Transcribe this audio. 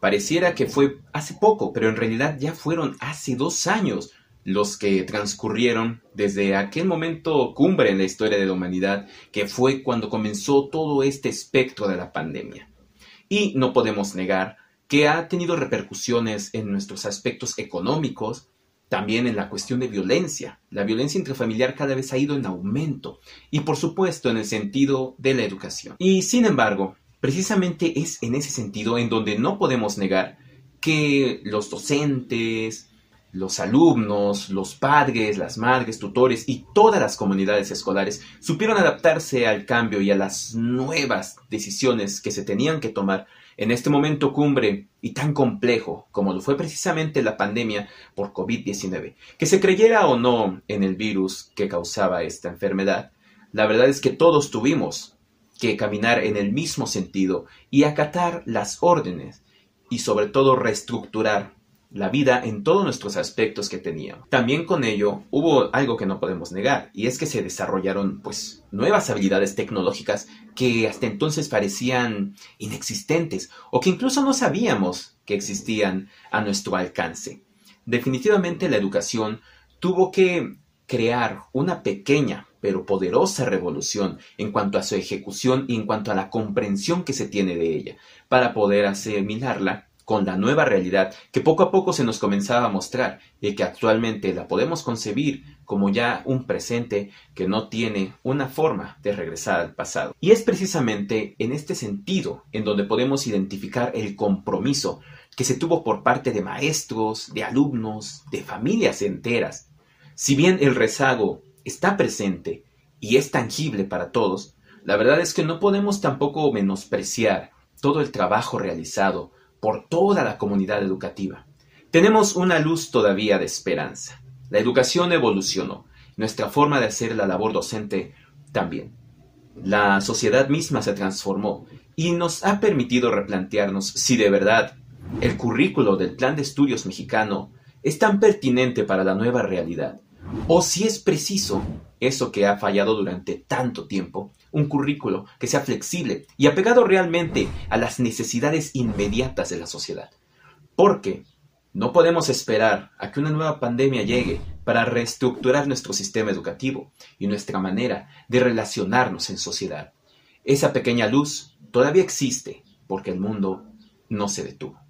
Pareciera que fue hace poco, pero en realidad ya fueron hace dos años los que transcurrieron desde aquel momento cumbre en la historia de la humanidad, que fue cuando comenzó todo este espectro de la pandemia. Y no podemos negar que ha tenido repercusiones en nuestros aspectos económicos, también en la cuestión de violencia. La violencia intrafamiliar cada vez ha ido en aumento y por supuesto en el sentido de la educación. Y sin embargo, precisamente es en ese sentido en donde no podemos negar que los docentes, los alumnos, los padres, las madres, tutores y todas las comunidades escolares supieron adaptarse al cambio y a las nuevas decisiones que se tenían que tomar en este momento cumbre y tan complejo como lo fue precisamente la pandemia por COVID-19. Que se creyera o no en el virus que causaba esta enfermedad, la verdad es que todos tuvimos que caminar en el mismo sentido y acatar las órdenes y sobre todo reestructurar la vida en todos nuestros aspectos que teníamos. También con ello hubo algo que no podemos negar, y es que se desarrollaron pues nuevas habilidades tecnológicas que hasta entonces parecían inexistentes o que incluso no sabíamos que existían a nuestro alcance. Definitivamente la educación tuvo que crear una pequeña pero poderosa revolución en cuanto a su ejecución y en cuanto a la comprensión que se tiene de ella, para poder asimilarla con la nueva realidad que poco a poco se nos comenzaba a mostrar y que actualmente la podemos concebir como ya un presente que no tiene una forma de regresar al pasado. Y es precisamente en este sentido en donde podemos identificar el compromiso que se tuvo por parte de maestros, de alumnos, de familias enteras. Si bien el rezago está presente y es tangible para todos, la verdad es que no podemos tampoco menospreciar todo el trabajo realizado por toda la comunidad educativa. Tenemos una luz todavía de esperanza. La educación evolucionó, nuestra forma de hacer la labor docente también. La sociedad misma se transformó y nos ha permitido replantearnos si de verdad el currículo del Plan de Estudios mexicano es tan pertinente para la nueva realidad, o si es preciso eso que ha fallado durante tanto tiempo, un currículo que sea flexible y apegado realmente a las necesidades inmediatas de la sociedad. Porque no podemos esperar a que una nueva pandemia llegue para reestructurar nuestro sistema educativo y nuestra manera de relacionarnos en sociedad. Esa pequeña luz todavía existe porque el mundo no se detuvo.